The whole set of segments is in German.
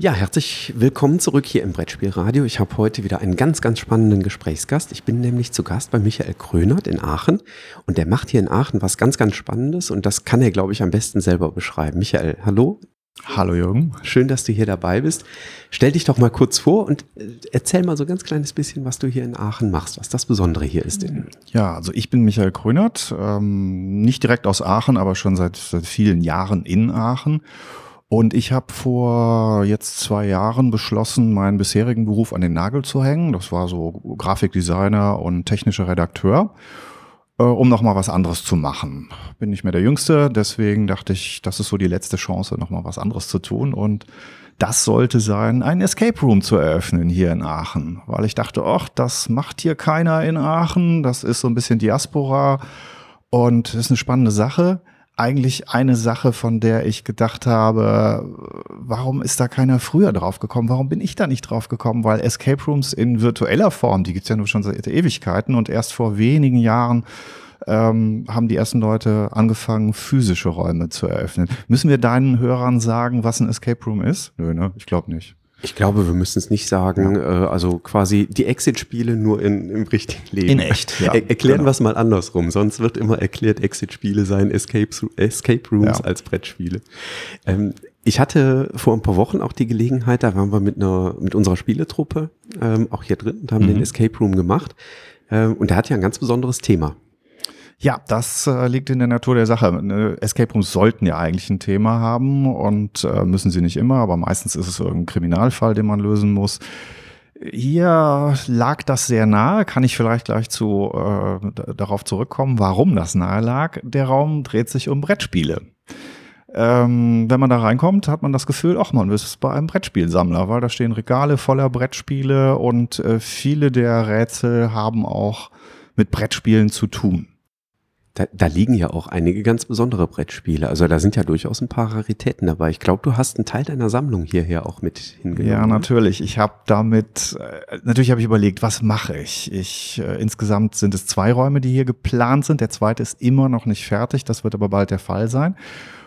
Ja, herzlich willkommen zurück hier im Brettspielradio. Ich habe heute wieder einen ganz, ganz spannenden Gesprächsgast. Ich bin nämlich zu Gast bei Michael Krönert in Aachen und der macht hier in Aachen was ganz, ganz Spannendes und das kann er, glaube ich, am besten selber beschreiben. Michael, hallo. Hallo Jürgen. Schön, dass du hier dabei bist. Stell dich doch mal kurz vor und äh, erzähl mal so ein ganz kleines bisschen, was du hier in Aachen machst, was das Besondere hier ist. Ja, also ich bin Michael Krönert, ähm, nicht direkt aus Aachen, aber schon seit, seit vielen Jahren in Aachen und ich habe vor jetzt zwei Jahren beschlossen, meinen bisherigen Beruf an den Nagel zu hängen. Das war so Grafikdesigner und technischer Redakteur, äh, um nochmal was anderes zu machen. Bin nicht mehr der Jüngste, deswegen dachte ich, das ist so die letzte Chance, nochmal was anderes zu tun. Und das sollte sein, einen Escape Room zu eröffnen hier in Aachen. Weil ich dachte, ach, das macht hier keiner in Aachen. Das ist so ein bisschen Diaspora und das ist eine spannende Sache eigentlich eine Sache, von der ich gedacht habe, warum ist da keiner früher drauf gekommen? Warum bin ich da nicht drauf gekommen? Weil Escape Rooms in virtueller Form, die gibt's ja nur schon seit Ewigkeiten und erst vor wenigen Jahren ähm, haben die ersten Leute angefangen, physische Räume zu eröffnen. Müssen wir deinen Hörern sagen, was ein Escape Room ist? Nö, ne? Ich glaube nicht. Ich glaube, wir müssen es nicht sagen. Ja. Äh, also quasi die Exit-Spiele nur in, im richtigen Leben. In echt, ja. Er, erklären genau. wir es mal andersrum. Sonst wird immer erklärt, Exit-Spiele seien Escape, Escape Rooms ja. als Brettspiele. Ähm, ich hatte vor ein paar Wochen auch die Gelegenheit, da waren wir mit einer, mit unserer Spieletruppe, ähm, auch hier drin, und haben mhm. den Escape Room gemacht. Ähm, und der hat ja ein ganz besonderes Thema. Ja, das äh, liegt in der Natur der Sache. Escape Rooms sollten ja eigentlich ein Thema haben und äh, müssen sie nicht immer, aber meistens ist es irgendein Kriminalfall, den man lösen muss. Hier lag das sehr nahe, kann ich vielleicht gleich zu, äh, darauf zurückkommen, warum das nahe lag. Der Raum dreht sich um Brettspiele. Ähm, wenn man da reinkommt, hat man das Gefühl, ach man ist bei einem Brettspielsammler, weil da stehen Regale voller Brettspiele und äh, viele der Rätsel haben auch mit Brettspielen zu tun. Da, da liegen ja auch einige ganz besondere Brettspiele. Also da sind ja durchaus ein paar Raritäten dabei. Ich glaube, du hast einen Teil deiner Sammlung hierher auch mit hingenommen. Ja, natürlich. Ich habe damit, äh, natürlich habe ich überlegt, was mache ich? Ich äh, insgesamt sind es zwei Räume, die hier geplant sind. Der zweite ist immer noch nicht fertig. Das wird aber bald der Fall sein.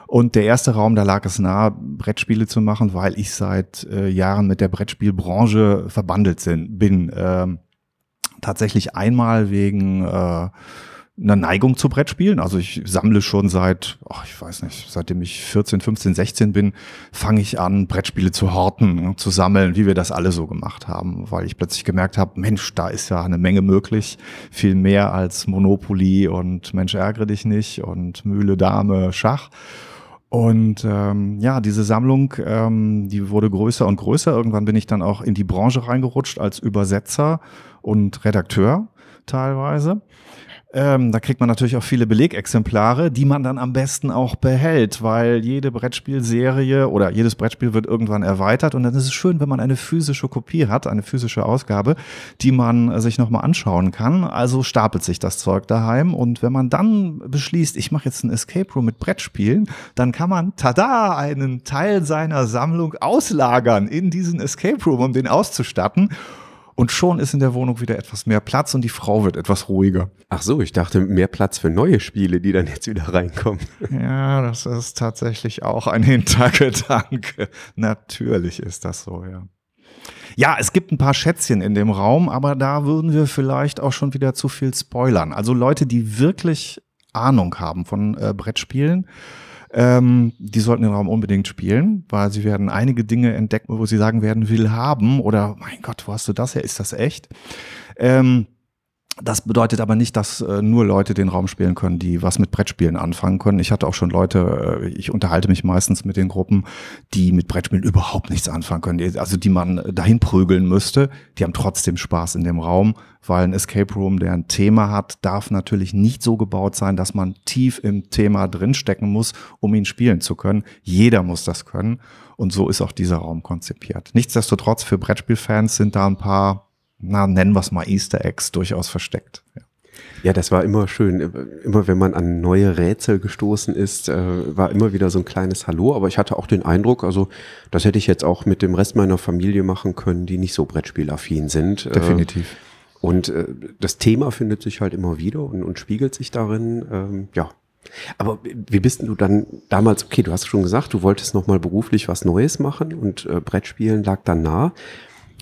Und der erste Raum, da lag es nahe, Brettspiele zu machen, weil ich seit äh, Jahren mit der Brettspielbranche verbandelt sind, bin. Ähm, tatsächlich einmal wegen äh, eine Neigung zu Brettspielen. Also ich sammle schon seit, oh, ich weiß nicht, seitdem ich 14, 15, 16 bin, fange ich an, Brettspiele zu horten, ne, zu sammeln, wie wir das alle so gemacht haben, weil ich plötzlich gemerkt habe, Mensch, da ist ja eine Menge möglich, viel mehr als Monopoly und Mensch ärgere dich nicht und Mühle, Dame, Schach. Und ähm, ja, diese Sammlung, ähm, die wurde größer und größer. Irgendwann bin ich dann auch in die Branche reingerutscht als Übersetzer und Redakteur teilweise. Ähm, da kriegt man natürlich auch viele Belegexemplare, die man dann am besten auch behält, weil jede Brettspielserie oder jedes Brettspiel wird irgendwann erweitert und dann ist es schön, wenn man eine physische Kopie hat, eine physische Ausgabe, die man sich nochmal anschauen kann. Also stapelt sich das Zeug daheim und wenn man dann beschließt, ich mache jetzt ein Escape Room mit Brettspielen, dann kann man, tada, einen Teil seiner Sammlung auslagern in diesen Escape Room, um den auszustatten. Und schon ist in der Wohnung wieder etwas mehr Platz und die Frau wird etwas ruhiger. Ach so, ich dachte mehr Platz für neue Spiele, die dann jetzt wieder reinkommen. Ja, das ist tatsächlich auch ein Hintergedanke. Natürlich ist das so, ja. Ja, es gibt ein paar Schätzchen in dem Raum, aber da würden wir vielleicht auch schon wieder zu viel spoilern. Also Leute, die wirklich Ahnung haben von äh, Brettspielen, ähm, die sollten den Raum unbedingt spielen, weil sie werden einige Dinge entdecken, wo sie sagen werden, will haben oder mein Gott, wo hast du das her? Ist das echt? Ähm, das bedeutet aber nicht, dass äh, nur Leute den Raum spielen können, die was mit Brettspielen anfangen können. Ich hatte auch schon Leute, äh, ich unterhalte mich meistens mit den Gruppen, die mit Brettspielen überhaupt nichts anfangen können, also die man dahin prügeln müsste. Die haben trotzdem Spaß in dem Raum, weil ein Escape Room, der ein Thema hat, darf natürlich nicht so gebaut sein, dass man tief im Thema drinstecken muss, um ihn spielen zu können. Jeder muss das können. Und so ist auch dieser Raum konzipiert. Nichtsdestotrotz, für Brettspielfans sind da ein paar na, nennen wir es mal Easter Eggs, durchaus versteckt. Ja. Ja, das war immer schön. Immer wenn man an neue Rätsel gestoßen ist, äh, war immer wieder so ein kleines Hallo. Aber ich hatte auch den Eindruck, also das hätte ich jetzt auch mit dem Rest meiner Familie machen können, die nicht so Brettspielaffin sind. Äh, Definitiv. Und äh, das Thema findet sich halt immer wieder und, und spiegelt sich darin. Ähm, ja, aber wie bist du dann damals, okay, du hast schon gesagt, du wolltest nochmal beruflich was Neues machen und äh, Brettspielen lag dann nah.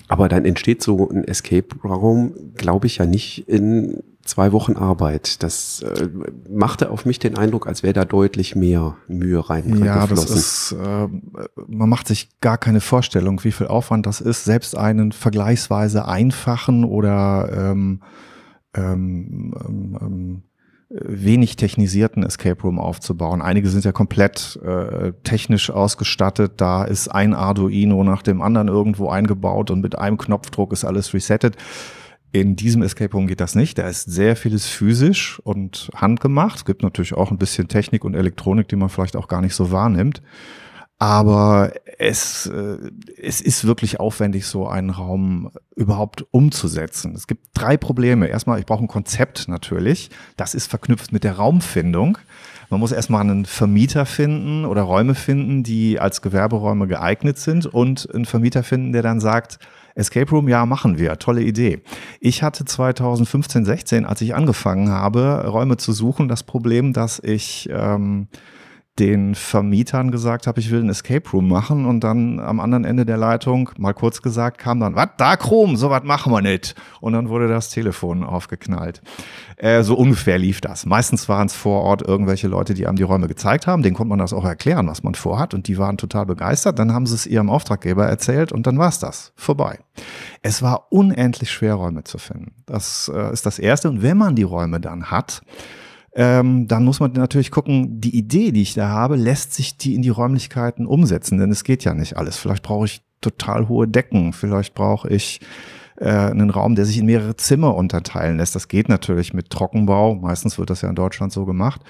Aber dann entsteht so ein Escape-Raum, glaube ich, ja nicht in zwei Wochen Arbeit. Das äh, machte auf mich den Eindruck, als wäre da deutlich mehr Mühe rein. Ja, das ist, äh, man macht sich gar keine Vorstellung, wie viel Aufwand das ist, selbst einen vergleichsweise einfachen oder ähm, ähm, ähm, ähm wenig technisierten Escape Room aufzubauen. Einige sind ja komplett äh, technisch ausgestattet. Da ist ein Arduino nach dem anderen irgendwo eingebaut und mit einem Knopfdruck ist alles resettet. In diesem Escape Room geht das nicht. Da ist sehr vieles physisch und handgemacht. Es gibt natürlich auch ein bisschen Technik und Elektronik, die man vielleicht auch gar nicht so wahrnimmt. Aber es, äh, es ist wirklich aufwendig, so einen Raum überhaupt umzusetzen. Es gibt drei Probleme. Erstmal, ich brauche ein Konzept natürlich. Das ist verknüpft mit der Raumfindung. Man muss erstmal einen Vermieter finden oder Räume finden, die als Gewerberäume geeignet sind und einen Vermieter finden, der dann sagt, Escape Room, ja, machen wir. Tolle Idee. Ich hatte 2015, 16, als ich angefangen habe, Räume zu suchen, das Problem, dass ich ähm, den Vermietern gesagt habe, ich will ein Escape Room machen und dann am anderen Ende der Leitung, mal kurz gesagt, kam dann, was, da Chrom, so was machen wir nicht. Und dann wurde das Telefon aufgeknallt. Äh, so ungefähr lief das. Meistens waren es vor Ort irgendwelche Leute, die einem die Räume gezeigt haben, denen konnte man das auch erklären, was man vorhat und die waren total begeistert. Dann haben sie es ihrem Auftraggeber erzählt und dann war es das, vorbei. Es war unendlich schwer, Räume zu finden. Das äh, ist das Erste. Und wenn man die Räume dann hat, ähm, dann muss man natürlich gucken, die Idee, die ich da habe, lässt sich die in die Räumlichkeiten umsetzen, denn es geht ja nicht alles. Vielleicht brauche ich total hohe Decken, vielleicht brauche ich äh, einen Raum, der sich in mehrere Zimmer unterteilen lässt. Das geht natürlich mit Trockenbau. Meistens wird das ja in Deutschland so gemacht.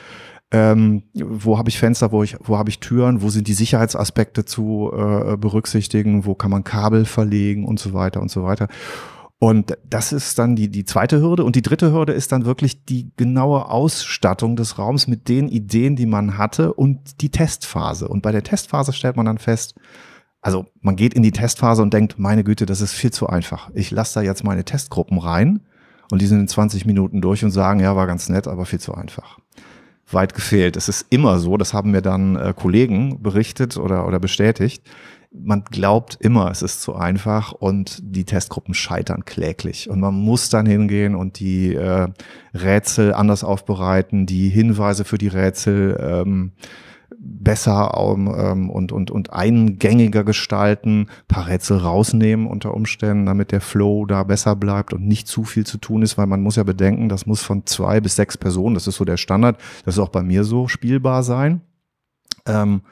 Ähm, wo habe ich Fenster, wo, ich, wo habe ich Türen, wo sind die Sicherheitsaspekte zu äh, berücksichtigen, wo kann man Kabel verlegen und so weiter und so weiter. Und das ist dann die, die zweite Hürde. Und die dritte Hürde ist dann wirklich die genaue Ausstattung des Raums mit den Ideen, die man hatte und die Testphase. Und bei der Testphase stellt man dann fest, also man geht in die Testphase und denkt, meine Güte, das ist viel zu einfach. Ich lasse da jetzt meine Testgruppen rein und die sind in 20 Minuten durch und sagen, ja, war ganz nett, aber viel zu einfach. Weit gefehlt. Es ist immer so, das haben mir dann äh, Kollegen berichtet oder, oder bestätigt man glaubt immer, es ist zu einfach und die Testgruppen scheitern kläglich. Und man muss dann hingehen und die äh, Rätsel anders aufbereiten, die Hinweise für die Rätsel ähm, besser ähm, und, und, und eingängiger gestalten, paar Rätsel rausnehmen unter Umständen, damit der Flow da besser bleibt und nicht zu viel zu tun ist, weil man muss ja bedenken, das muss von zwei bis sechs Personen, das ist so der Standard, das ist auch bei mir so spielbar sein. Ähm,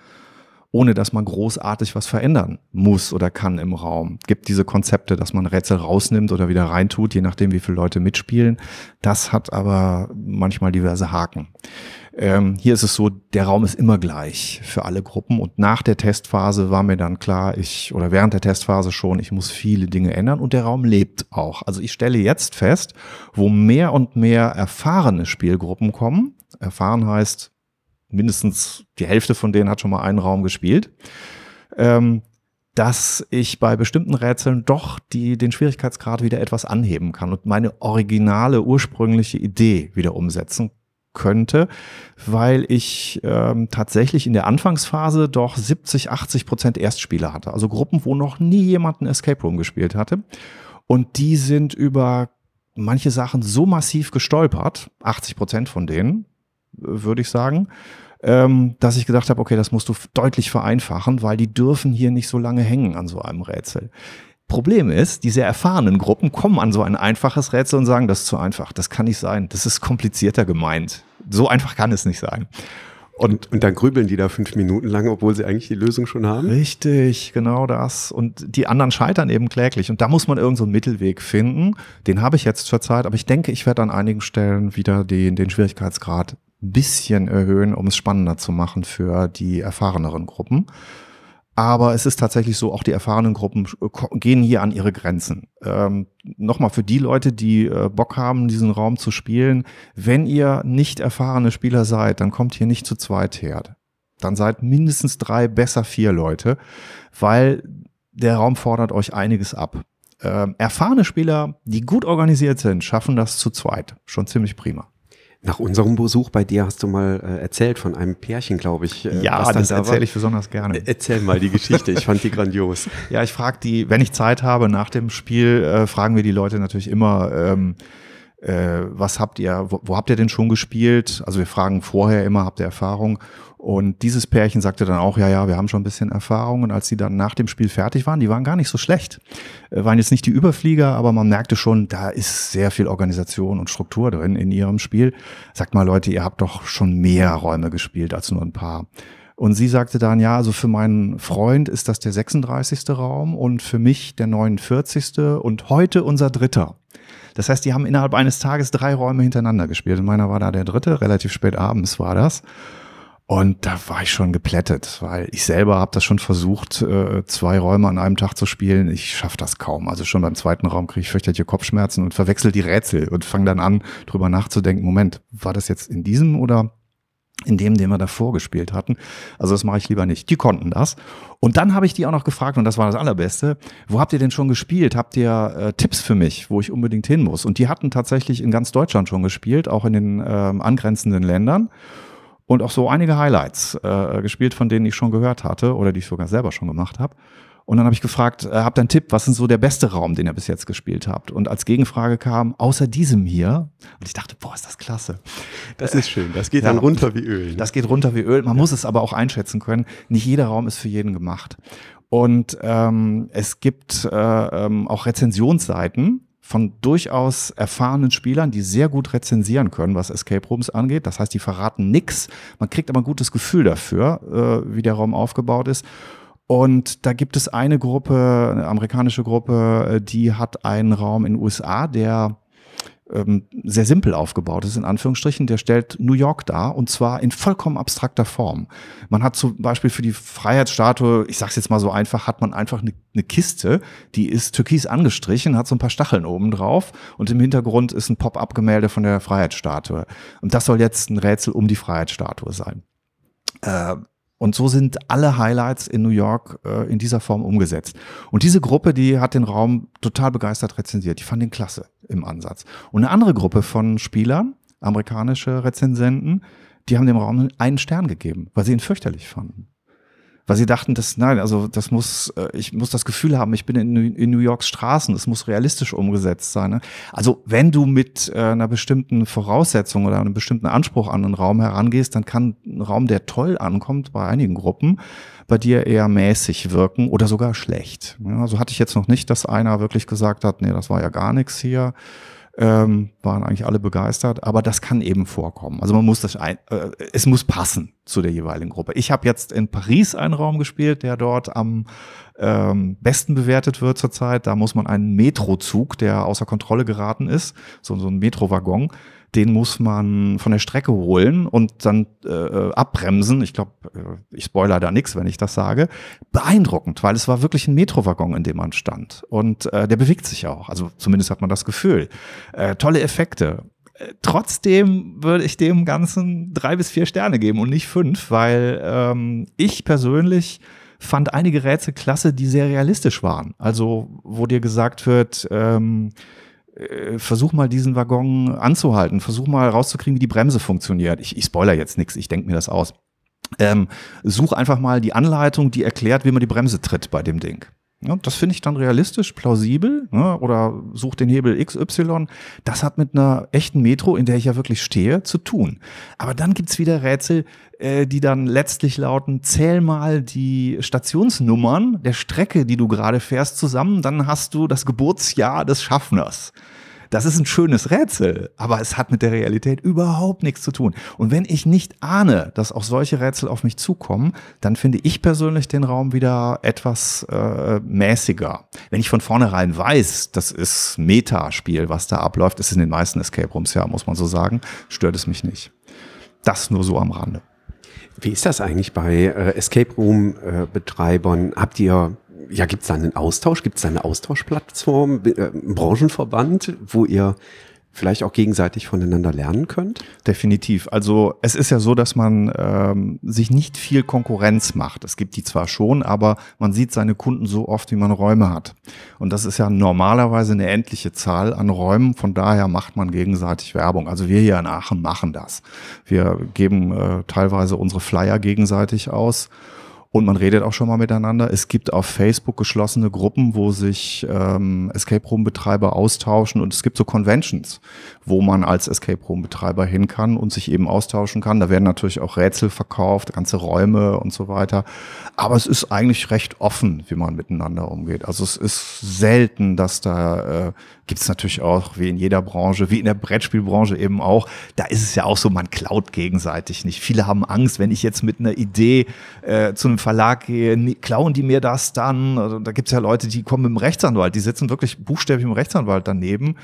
ohne dass man großartig was verändern muss oder kann im Raum. Gibt diese Konzepte, dass man Rätsel rausnimmt oder wieder reintut, je nachdem, wie viele Leute mitspielen. Das hat aber manchmal diverse Haken. Ähm, hier ist es so, der Raum ist immer gleich für alle Gruppen und nach der Testphase war mir dann klar, ich oder während der Testphase schon, ich muss viele Dinge ändern und der Raum lebt auch. Also ich stelle jetzt fest, wo mehr und mehr erfahrene Spielgruppen kommen. Erfahren heißt mindestens die Hälfte von denen hat schon mal einen Raum gespielt, ähm, dass ich bei bestimmten Rätseln doch die, den Schwierigkeitsgrad wieder etwas anheben kann und meine originale, ursprüngliche Idee wieder umsetzen könnte, weil ich ähm, tatsächlich in der Anfangsphase doch 70, 80 Prozent Erstspieler hatte. Also Gruppen, wo noch nie jemand ein Escape Room gespielt hatte. Und die sind über manche Sachen so massiv gestolpert, 80 Prozent von denen, würde ich sagen, ähm, dass ich gedacht habe, okay, das musst du deutlich vereinfachen, weil die dürfen hier nicht so lange hängen an so einem Rätsel. Problem ist, diese erfahrenen Gruppen kommen an so ein einfaches Rätsel und sagen, das ist zu einfach, das kann nicht sein, das ist komplizierter gemeint. So einfach kann es nicht sein. Und, und dann grübeln die da fünf Minuten lang, obwohl sie eigentlich die Lösung schon haben? Richtig, genau das. Und die anderen scheitern eben kläglich. Und da muss man irgendeinen so Mittelweg finden. Den habe ich jetzt zur Zeit, aber ich denke, ich werde an einigen Stellen wieder den, den Schwierigkeitsgrad bisschen erhöhen, um es spannender zu machen für die erfahreneren Gruppen. Aber es ist tatsächlich so, auch die erfahrenen Gruppen gehen hier an ihre Grenzen. Ähm, Nochmal für die Leute, die äh, Bock haben, diesen Raum zu spielen, wenn ihr nicht erfahrene Spieler seid, dann kommt hier nicht zu zweit her. Dann seid mindestens drei, besser vier Leute, weil der Raum fordert euch einiges ab. Ähm, erfahrene Spieler, die gut organisiert sind, schaffen das zu zweit. Schon ziemlich prima. Nach unserem Besuch bei dir hast du mal äh, erzählt von einem Pärchen, glaube ich. Äh, ja, das da erzähle ich besonders gerne. Äh, erzähl mal die Geschichte, ich fand die grandios. Ja, ich frage die, wenn ich Zeit habe nach dem Spiel, äh, fragen wir die Leute natürlich immer, ähm, äh, was habt ihr, wo, wo habt ihr denn schon gespielt? Also wir fragen vorher immer, habt ihr Erfahrung? Und dieses Pärchen sagte dann auch, ja, ja, wir haben schon ein bisschen Erfahrung. Und als sie dann nach dem Spiel fertig waren, die waren gar nicht so schlecht. Äh, waren jetzt nicht die Überflieger, aber man merkte schon, da ist sehr viel Organisation und Struktur drin in ihrem Spiel. Sagt mal, Leute, ihr habt doch schon mehr Räume gespielt als nur ein paar. Und sie sagte dann, ja, also für meinen Freund ist das der 36. Raum und für mich der 49. und heute unser dritter. Das heißt, die haben innerhalb eines Tages drei Räume hintereinander gespielt. Und meiner war da der dritte, relativ spät abends war das. Und da war ich schon geplättet, weil ich selber habe das schon versucht, äh, zwei Räume an einem Tag zu spielen. Ich schaffe das kaum. Also schon beim zweiten Raum kriege ich fürchterliche Kopfschmerzen und verwechsel die Rätsel und fange dann an, drüber nachzudenken, Moment, war das jetzt in diesem oder in dem, den wir davor gespielt hatten. Also das mache ich lieber nicht. Die konnten das. Und dann habe ich die auch noch gefragt, und das war das Allerbeste, wo habt ihr denn schon gespielt? Habt ihr äh, Tipps für mich, wo ich unbedingt hin muss? Und die hatten tatsächlich in ganz Deutschland schon gespielt, auch in den ähm, angrenzenden Ländern und auch so einige Highlights äh, gespielt, von denen ich schon gehört hatte oder die ich sogar selber schon gemacht habe. Und dann habe ich gefragt, äh, habt ihr einen Tipp, was ist so der beste Raum, den ihr bis jetzt gespielt habt? Und als Gegenfrage kam, außer diesem hier, und ich dachte, boah, ist das klasse. Das ist schön, das geht ja, dann runter wie Öl. Ne? Das geht runter wie Öl. Man ja. muss es aber auch einschätzen können. Nicht jeder Raum ist für jeden gemacht. Und ähm, es gibt äh, ähm, auch Rezensionsseiten, von durchaus erfahrenen Spielern, die sehr gut rezensieren können, was Escape Rooms angeht. Das heißt, die verraten nix. Man kriegt aber ein gutes Gefühl dafür, äh, wie der Raum aufgebaut ist. Und da gibt es eine Gruppe, eine amerikanische Gruppe, äh, die hat einen Raum in den USA, der ähm, sehr simpel aufgebaut ist, in Anführungsstrichen. Der stellt New York dar und zwar in vollkommen abstrakter Form. Man hat zum Beispiel für die Freiheitsstatue, ich sag's jetzt mal so einfach, hat man einfach eine, eine Kiste, die ist türkis angestrichen, hat so ein paar Stacheln oben drauf und im Hintergrund ist ein Pop-up-Gemälde von der Freiheitsstatue. Und das soll jetzt ein Rätsel um die Freiheitsstatue sein. Äh, und so sind alle Highlights in New York äh, in dieser Form umgesetzt. Und diese Gruppe, die hat den Raum total begeistert rezensiert. Die fand den klasse im Ansatz. Und eine andere Gruppe von Spielern, amerikanische Rezensenten, die haben dem Raum einen Stern gegeben, weil sie ihn fürchterlich fanden weil sie dachten, dass nein, also das muss, äh, ich muss das Gefühl haben, ich bin in, in New Yorks Straßen, es muss realistisch umgesetzt sein. Ne? Also wenn du mit äh, einer bestimmten Voraussetzung oder einem bestimmten Anspruch an einen Raum herangehst, dann kann ein Raum, der toll ankommt bei einigen Gruppen, bei dir eher mäßig wirken oder sogar schlecht. Ja, also hatte ich jetzt noch nicht, dass einer wirklich gesagt hat, nee, das war ja gar nichts hier ähm, waren eigentlich alle begeistert, aber das kann eben vorkommen. Also man muss das, ein, äh, es muss passen zu der jeweiligen Gruppe. Ich habe jetzt in Paris einen Raum gespielt, der dort am ähm, besten bewertet wird zurzeit. Da muss man einen Metrozug, der außer Kontrolle geraten ist, so, so ein Metrowaggon, den muss man von der Strecke holen und dann äh, abbremsen. Ich glaube, äh, ich spoiler da nichts, wenn ich das sage. Beeindruckend, weil es war wirklich ein Metrowaggon, in dem man stand. Und äh, der bewegt sich auch. Also zumindest hat man das Gefühl. Äh, tolle Effekte äh, trotzdem würde ich dem Ganzen drei bis vier Sterne geben und nicht fünf, weil ähm, ich persönlich fand einige Rätsel klasse, die sehr realistisch waren. Also, wo dir gesagt wird, ähm, äh, versuch mal diesen Waggon anzuhalten, versuch mal rauszukriegen, wie die Bremse funktioniert. Ich, ich spoiler jetzt nichts, ich denke mir das aus. Ähm, such einfach mal die Anleitung, die erklärt, wie man die Bremse tritt bei dem Ding. Ja, das finde ich dann realistisch, plausibel. Ne? Oder such den Hebel XY. Das hat mit einer echten Metro, in der ich ja wirklich stehe, zu tun. Aber dann gibt's wieder Rätsel, äh, die dann letztlich lauten, zähl mal die Stationsnummern der Strecke, die du gerade fährst, zusammen. Dann hast du das Geburtsjahr des Schaffners. Das ist ein schönes Rätsel, aber es hat mit der Realität überhaupt nichts zu tun. Und wenn ich nicht ahne, dass auch solche Rätsel auf mich zukommen, dann finde ich persönlich den Raum wieder etwas äh, mäßiger. Wenn ich von vornherein weiß, das ist Metaspiel, was da abläuft, ist in den meisten Escape Rooms ja, muss man so sagen, stört es mich nicht. Das nur so am Rande. Wie ist das eigentlich bei äh, Escape Room äh, Betreibern? Habt ihr ja, gibt es da einen Austausch? Gibt es da eine Austauschplattform, äh, Branchenverband, wo ihr vielleicht auch gegenseitig voneinander lernen könnt? Definitiv. Also es ist ja so, dass man ähm, sich nicht viel Konkurrenz macht. Es gibt die zwar schon, aber man sieht seine Kunden so oft, wie man Räume hat. Und das ist ja normalerweise eine endliche Zahl an Räumen. Von daher macht man gegenseitig Werbung. Also wir hier in Aachen machen das. Wir geben äh, teilweise unsere Flyer gegenseitig aus und man redet auch schon mal miteinander. Es gibt auf Facebook geschlossene Gruppen, wo sich ähm, Escape Room Betreiber austauschen und es gibt so Conventions, wo man als Escape Room Betreiber hin kann und sich eben austauschen kann. Da werden natürlich auch Rätsel verkauft, ganze Räume und so weiter. Aber es ist eigentlich recht offen, wie man miteinander umgeht. Also es ist selten, dass da äh, gibt es natürlich auch, wie in jeder Branche, wie in der Brettspielbranche eben auch, da ist es ja auch so, man klaut gegenseitig nicht. Viele haben Angst, wenn ich jetzt mit einer Idee äh, zu einem Verlag gehe, klauen die mir das dann? Also, da gibt es ja Leute, die kommen mit dem Rechtsanwalt, die sitzen wirklich buchstäblich dem Rechtsanwalt daneben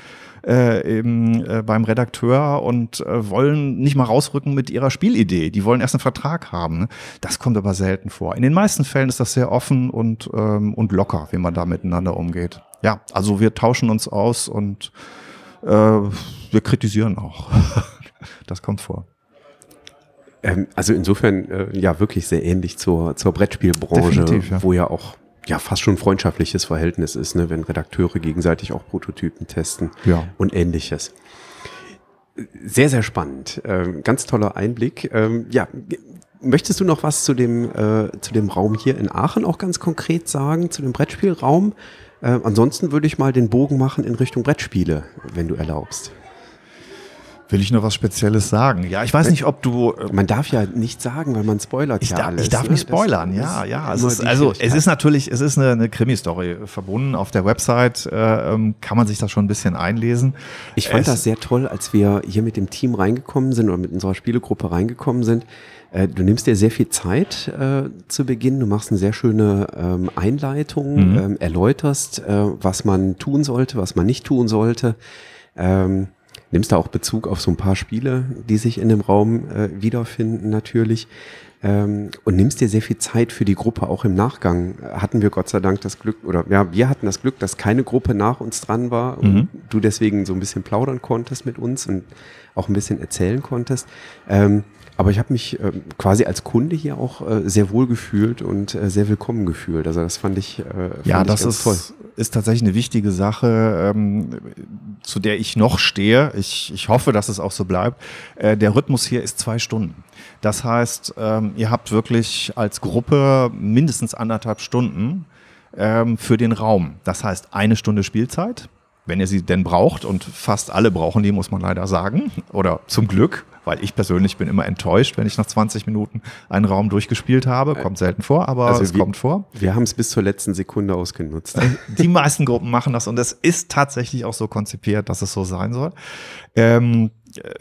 äh, eben äh, beim Redakteur und äh, wollen nicht mal rausrücken mit ihrer Spielidee. Die wollen erst einen Vertrag haben. Ne? Das kommt aber selten vor. In den meisten Fällen ist das sehr offen und, ähm, und locker, wie man da miteinander umgeht. Ja, also wir tauschen uns aus und äh, wir kritisieren auch. das kommt vor. Ähm, also insofern äh, ja wirklich sehr ähnlich zur, zur Brettspielbranche, ja. wo ja auch ja fast schon freundschaftliches Verhältnis ist, ne, wenn Redakteure gegenseitig auch Prototypen testen ja. und ähnliches. Sehr, sehr spannend. Ähm, ganz toller Einblick. Ähm, ja, möchtest du noch was zu dem, äh, zu dem Raum hier in Aachen auch ganz konkret sagen, zu dem Brettspielraum? Äh, ansonsten würde ich mal den Bogen machen in Richtung Brettspiele, wenn du erlaubst. Will ich noch was Spezielles sagen? Ja, ich weiß nicht, ob du. Äh, man darf ja nicht sagen, weil man spoilert ich ja darf, alles. Ich darf ne? nicht spoilern, das, ja, ja. Es ist, also es ist natürlich, es ist eine, eine Krimi-Story verbunden. Auf der Website äh, ähm, kann man sich das schon ein bisschen einlesen. Ich fand es, das sehr toll, als wir hier mit dem Team reingekommen sind oder mit unserer Spielegruppe reingekommen sind. Äh, du nimmst dir sehr viel Zeit äh, zu Beginn. Du machst eine sehr schöne ähm, Einleitung, mhm. ähm, erläuterst, äh, was man tun sollte, was man nicht tun sollte. Ähm, nimmst da auch Bezug auf so ein paar Spiele, die sich in dem Raum äh, wiederfinden natürlich. Ähm, und nimmst dir sehr viel Zeit für die Gruppe. Auch im Nachgang hatten wir Gott sei Dank das Glück, oder ja, wir hatten das Glück, dass keine Gruppe nach uns dran war und mhm. du deswegen so ein bisschen plaudern konntest mit uns und auch ein bisschen erzählen konntest. Ähm, aber ich habe mich äh, quasi als Kunde hier auch äh, sehr wohl gefühlt und äh, sehr willkommen gefühlt. Also das fand ich, äh, fand ja, das ist, toll. ist tatsächlich eine wichtige Sache, ähm, zu der ich noch stehe. Ich, ich hoffe, dass es auch so bleibt. Äh, der Rhythmus hier ist zwei Stunden. Das heißt, ähm, ihr habt wirklich als Gruppe mindestens anderthalb Stunden ähm, für den Raum. Das heißt, eine Stunde Spielzeit wenn ihr sie denn braucht, und fast alle brauchen die, muss man leider sagen, oder zum Glück, weil ich persönlich bin immer enttäuscht, wenn ich nach 20 Minuten einen Raum durchgespielt habe. Äh, kommt selten vor, aber also es wir, kommt vor. Wir haben es bis zur letzten Sekunde ausgenutzt. Die meisten Gruppen machen das und es ist tatsächlich auch so konzipiert, dass es so sein soll. Ähm,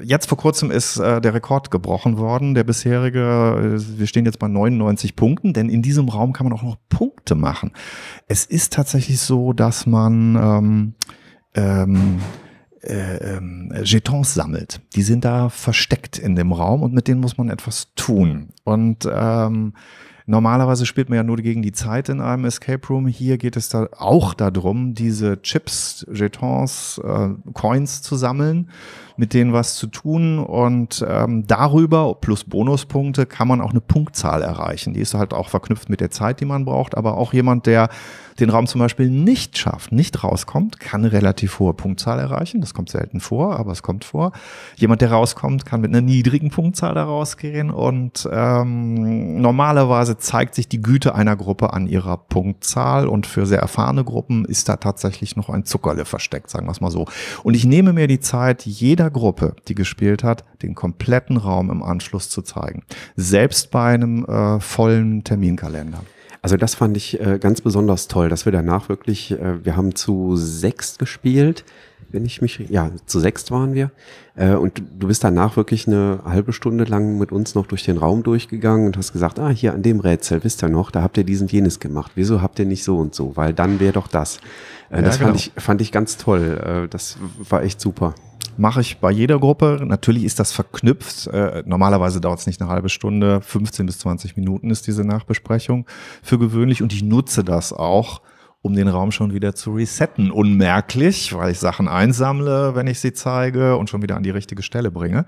jetzt vor kurzem ist äh, der Rekord gebrochen worden, der bisherige. Äh, wir stehen jetzt bei 99 Punkten, denn in diesem Raum kann man auch noch Punkte machen. Es ist tatsächlich so, dass man ähm, ähm, äh, ähm, Jetons sammelt. Die sind da versteckt in dem Raum und mit denen muss man etwas tun. Und ähm, Normalerweise spielt man ja nur gegen die Zeit in einem Escape Room. Hier geht es da auch darum, diese Chips, Jetons, äh, Coins zu sammeln, mit denen was zu tun. Und ähm, darüber plus Bonuspunkte kann man auch eine Punktzahl erreichen. Die ist halt auch verknüpft mit der Zeit, die man braucht. Aber auch jemand, der den Raum zum Beispiel nicht schafft, nicht rauskommt, kann eine relativ hohe Punktzahl erreichen. Das kommt selten vor, aber es kommt vor. Jemand, der rauskommt, kann mit einer niedrigen Punktzahl da rausgehen. Und ähm, normalerweise zeigt sich die Güte einer Gruppe an ihrer Punktzahl. Und für sehr erfahrene Gruppen ist da tatsächlich noch ein Zuckerle versteckt, sagen wir es mal so. Und ich nehme mir die Zeit, jeder Gruppe, die gespielt hat, den kompletten Raum im Anschluss zu zeigen. Selbst bei einem äh, vollen Terminkalender. Also das fand ich äh, ganz besonders toll, dass wir danach wirklich, äh, wir haben zu sechst gespielt, wenn ich mich, ja, zu sechst waren wir. Äh, und du bist danach wirklich eine halbe Stunde lang mit uns noch durch den Raum durchgegangen und hast gesagt, ah, hier an dem Rätsel, wisst ihr noch, da habt ihr diesen jenes gemacht. Wieso habt ihr nicht so und so? Weil dann wäre doch das. Äh, ja, das genau. fand, ich, fand ich ganz toll. Äh, das war echt super. Mache ich bei jeder Gruppe. Natürlich ist das verknüpft. Äh, normalerweise dauert es nicht eine halbe Stunde, 15 bis 20 Minuten ist diese Nachbesprechung für gewöhnlich und ich nutze das auch, um den Raum schon wieder zu resetten, unmerklich, weil ich Sachen einsammle, wenn ich sie zeige und schon wieder an die richtige Stelle bringe.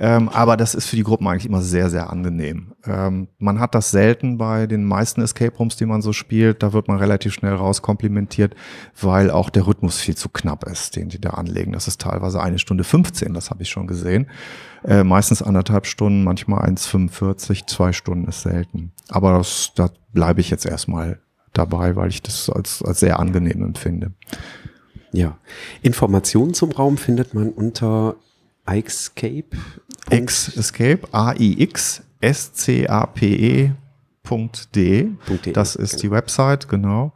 Ähm, aber das ist für die Gruppen eigentlich immer sehr, sehr angenehm. Ähm, man hat das selten bei den meisten Escape Rooms, die man so spielt. Da wird man relativ schnell rauskomplimentiert, weil auch der Rhythmus viel zu knapp ist, den die da anlegen. Das ist teilweise eine Stunde 15, das habe ich schon gesehen. Äh, meistens anderthalb Stunden, manchmal 1,45, zwei Stunden ist selten. Aber das, da bleibe ich jetzt erstmal dabei, weil ich das als, als sehr angenehm empfinde. Ja, Informationen zum Raum findet man unter Ixcape. X Escape, A-I-X S-C-A-P-E.de. Das ist genau. die Website, genau.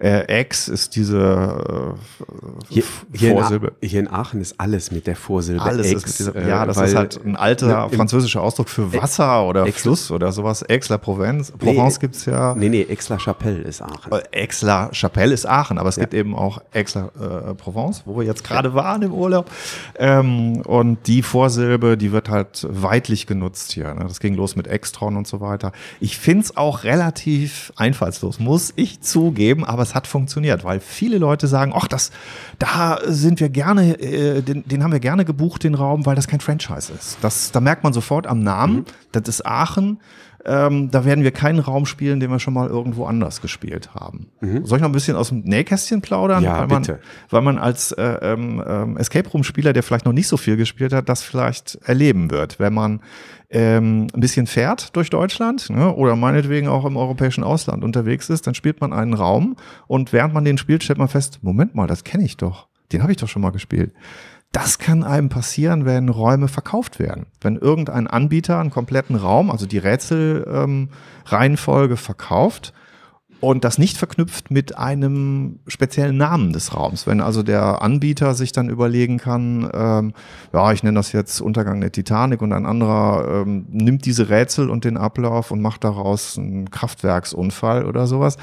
Äh, X ist diese äh, hier, hier Vorsilbe. In hier in Aachen ist alles mit der Vorsilbe alles X. Ist dieser, ja, das ist halt ein alter ne, französischer Ausdruck für Wasser oder Ex Fluss oder sowas. Aix-la-Provence Provence nee, gibt's ja. Nee, nee, Aix-la-Chapelle ist Aachen. Äh, Aix-la-Chapelle ist Aachen, aber es ja. gibt eben auch Aix-la-Provence, wo wir jetzt gerade ja. waren im Urlaub. Ähm, und die Vorsilbe, die wird halt weitlich genutzt hier. Ne? Das ging los mit Extron und so weiter. Ich find's auch relativ einfallslos, muss ich zugeben, aber es hat funktioniert, weil viele Leute sagen, ach, das, da sind wir gerne, äh, den, den haben wir gerne gebucht, den Raum, weil das kein Franchise ist. Das, da merkt man sofort am Namen, mhm. das ist Aachen. Ähm, da werden wir keinen Raum spielen, den wir schon mal irgendwo anders gespielt haben. Mhm. Soll ich noch ein bisschen aus dem Nähkästchen plaudern? Ja, weil man, bitte. Weil man als äh, ähm, ähm, Escape Room-Spieler, der vielleicht noch nicht so viel gespielt hat, das vielleicht erleben wird, wenn man ähm, ein bisschen fährt durch Deutschland ne, oder meinetwegen auch im europäischen Ausland unterwegs ist, dann spielt man einen Raum und während man den spielt, stellt man fest, Moment mal, das kenne ich doch. Den habe ich doch schon mal gespielt. Das kann einem passieren, wenn Räume verkauft werden. Wenn irgendein Anbieter einen kompletten Raum, also die Rätselreihenfolge ähm, verkauft und das nicht verknüpft mit einem speziellen Namen des Raums. Wenn also der Anbieter sich dann überlegen kann, ähm, ja, ich nenne das jetzt Untergang der Titanic und ein anderer ähm, nimmt diese Rätsel und den Ablauf und macht daraus einen Kraftwerksunfall oder sowas.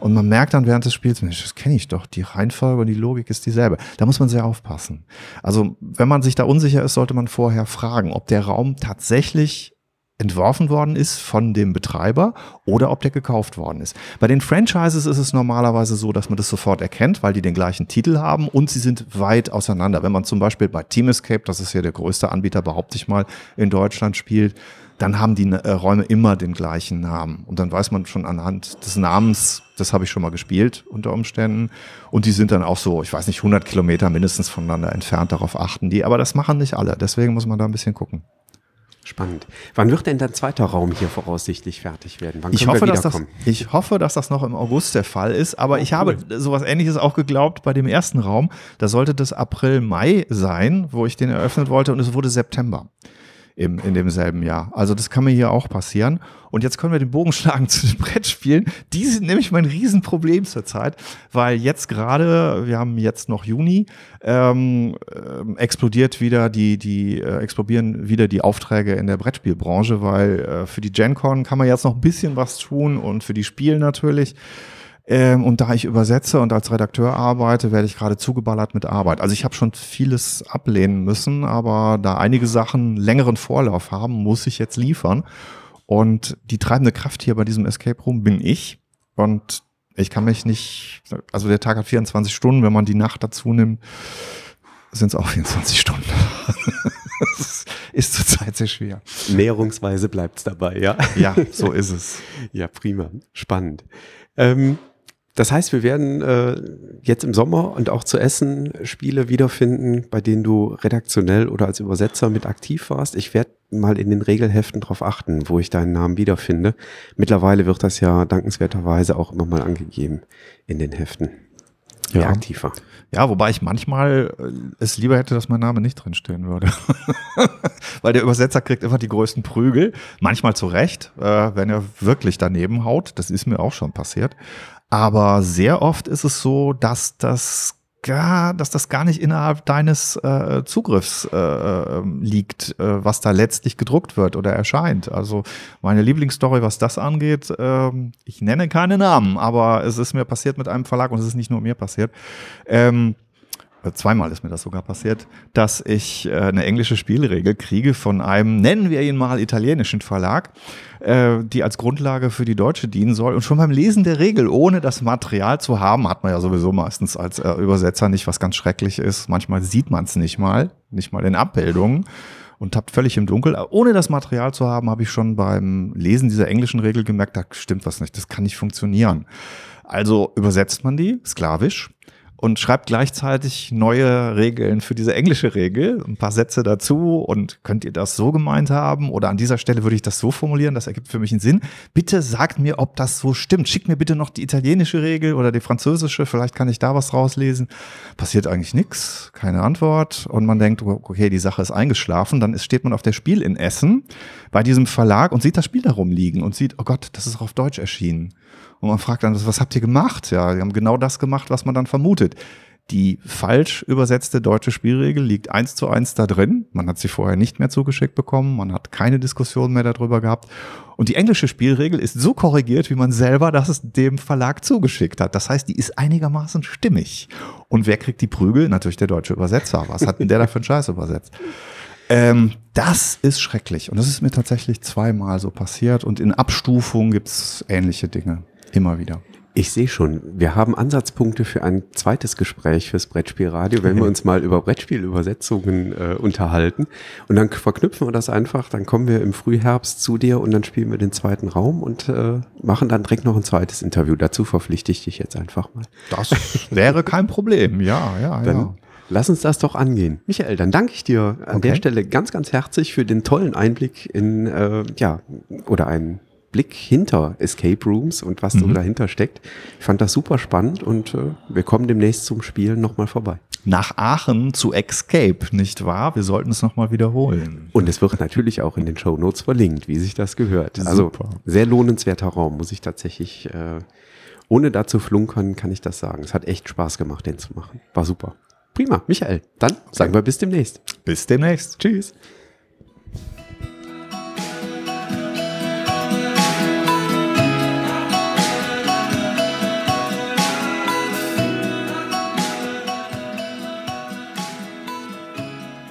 Und man merkt dann während des Spiels, Mensch, das kenne ich doch, die Reihenfolge und die Logik ist dieselbe. Da muss man sehr aufpassen. Also, wenn man sich da unsicher ist, sollte man vorher fragen, ob der Raum tatsächlich entworfen worden ist von dem Betreiber oder ob der gekauft worden ist. Bei den Franchises ist es normalerweise so, dass man das sofort erkennt, weil die den gleichen Titel haben und sie sind weit auseinander. Wenn man zum Beispiel bei Team Escape, das ist ja der größte Anbieter, behaupte ich mal, in Deutschland spielt, dann haben die äh, Räume immer den gleichen Namen. Und dann weiß man schon anhand des Namens, das habe ich schon mal gespielt unter Umständen. Und die sind dann auch so, ich weiß nicht, 100 Kilometer mindestens voneinander entfernt. Darauf achten die. Aber das machen nicht alle. Deswegen muss man da ein bisschen gucken. Spannend. Wann wird denn dein zweiter Raum hier voraussichtlich fertig werden? Wann ich hoffe, dass das, ich hoffe, dass das noch im August der Fall ist, aber oh, ich cool. habe sowas ähnliches auch geglaubt bei dem ersten Raum. Da sollte das April, Mai sein, wo ich den eröffnet wollte und es wurde September im, in demselben Jahr. Also das kann mir hier auch passieren. Und jetzt können wir den Bogen schlagen zu den Brettspielen. Die sind nämlich mein Riesenproblem zurzeit, weil jetzt gerade, wir haben jetzt noch Juni, ähm, äh, explodiert wieder die, die äh, explodieren wieder die Aufträge in der Brettspielbranche, weil äh, für die GenCon kann man jetzt noch ein bisschen was tun und für die Spiele natürlich. Ähm, und da ich übersetze und als Redakteur arbeite, werde ich gerade zugeballert mit Arbeit. Also ich habe schon vieles ablehnen müssen, aber da einige Sachen längeren Vorlauf haben, muss ich jetzt liefern. Und die treibende Kraft hier bei diesem Escape Room bin ich. Und ich kann mich nicht, also der Tag hat 24 Stunden, wenn man die Nacht dazu nimmt, sind es auch 24 Stunden. das ist zurzeit sehr schwer. Näherungsweise bleibt es dabei, ja. Ja, so ist es. Ja, prima. Spannend. Ähm, das heißt, wir werden äh, jetzt im Sommer und auch zu Essen Spiele wiederfinden, bei denen du redaktionell oder als Übersetzer mit aktiv warst. Ich werde mal in den Regelheften darauf achten, wo ich deinen Namen wiederfinde. Mittlerweile wird das ja dankenswerterweise auch immer mal angegeben in den Heften. Ja. Aktiv war. Ja, wobei ich manchmal äh, es lieber hätte, dass mein Name nicht drinstehen würde. Weil der Übersetzer kriegt immer die größten Prügel. Manchmal zu Recht, äh, wenn er wirklich daneben haut. Das ist mir auch schon passiert. Aber sehr oft ist es so, dass das gar, dass das gar nicht innerhalb deines äh, Zugriffs äh, ähm, liegt, äh, was da letztlich gedruckt wird oder erscheint. Also meine Lieblingsstory, was das angeht, äh, ich nenne keine Namen, aber es ist mir passiert mit einem Verlag und es ist nicht nur mir passiert. Ähm, äh, zweimal ist mir das sogar passiert, dass ich äh, eine englische Spielregel kriege von einem, nennen wir ihn mal italienischen Verlag, äh, die als Grundlage für die deutsche dienen soll. Und schon beim Lesen der Regel, ohne das Material zu haben, hat man ja sowieso meistens als äh, Übersetzer nicht, was ganz schrecklich ist. Manchmal sieht man es nicht mal, nicht mal in Abbildungen und tappt völlig im Dunkel. Ohne das Material zu haben, habe ich schon beim Lesen dieser englischen Regel gemerkt, da stimmt was nicht, das kann nicht funktionieren. Also übersetzt man die sklavisch und schreibt gleichzeitig neue Regeln für diese englische Regel, ein paar Sätze dazu und könnt ihr das so gemeint haben oder an dieser Stelle würde ich das so formulieren, das ergibt für mich einen Sinn. Bitte sagt mir, ob das so stimmt. Schickt mir bitte noch die italienische Regel oder die französische, vielleicht kann ich da was rauslesen. Passiert eigentlich nichts, keine Antwort und man denkt, okay, die Sache ist eingeschlafen, dann steht man auf der Spiel in Essen bei diesem Verlag und sieht das Spiel herumliegen und sieht, oh Gott, das ist auch auf Deutsch erschienen. Und man fragt dann, was habt ihr gemacht? Ja, die haben genau das gemacht, was man dann vermutet. Die falsch übersetzte deutsche Spielregel liegt eins zu eins da drin. Man hat sie vorher nicht mehr zugeschickt bekommen. Man hat keine Diskussion mehr darüber gehabt. Und die englische Spielregel ist so korrigiert, wie man selber das dem Verlag zugeschickt hat. Das heißt, die ist einigermaßen stimmig. Und wer kriegt die Prügel? Natürlich der deutsche Übersetzer. Was hat denn der da für einen Scheiß übersetzt? Ähm, das ist schrecklich. Und das ist mir tatsächlich zweimal so passiert. Und in Abstufungen gibt's ähnliche Dinge. Immer wieder. Ich sehe schon, wir haben Ansatzpunkte für ein zweites Gespräch fürs Brettspielradio, wenn wir uns mal über Brettspielübersetzungen äh, unterhalten. Und dann verknüpfen wir das einfach, dann kommen wir im Frühherbst zu dir und dann spielen wir den zweiten Raum und äh, machen dann direkt noch ein zweites Interview. Dazu verpflichte ich dich jetzt einfach mal. Das wäre kein Problem, ja, ja, dann ja. Lass uns das doch angehen. Michael, dann danke ich dir an okay. der Stelle ganz, ganz herzlich für den tollen Einblick in, äh, ja, oder einen Blick hinter Escape Rooms und was mhm. so dahinter steckt. Ich fand das super spannend und äh, wir kommen demnächst zum Spielen nochmal vorbei. Nach Aachen zu Escape, nicht wahr? Wir sollten es nochmal wiederholen. Und es wird natürlich auch in den Show Notes verlinkt, wie sich das gehört. Also super. sehr lohnenswerter Raum, muss ich tatsächlich, äh, ohne da zu flunkern, kann ich das sagen. Es hat echt Spaß gemacht, den zu machen. War super. Prima. Michael, dann okay. sagen wir bis demnächst. Bis demnächst. Tschüss.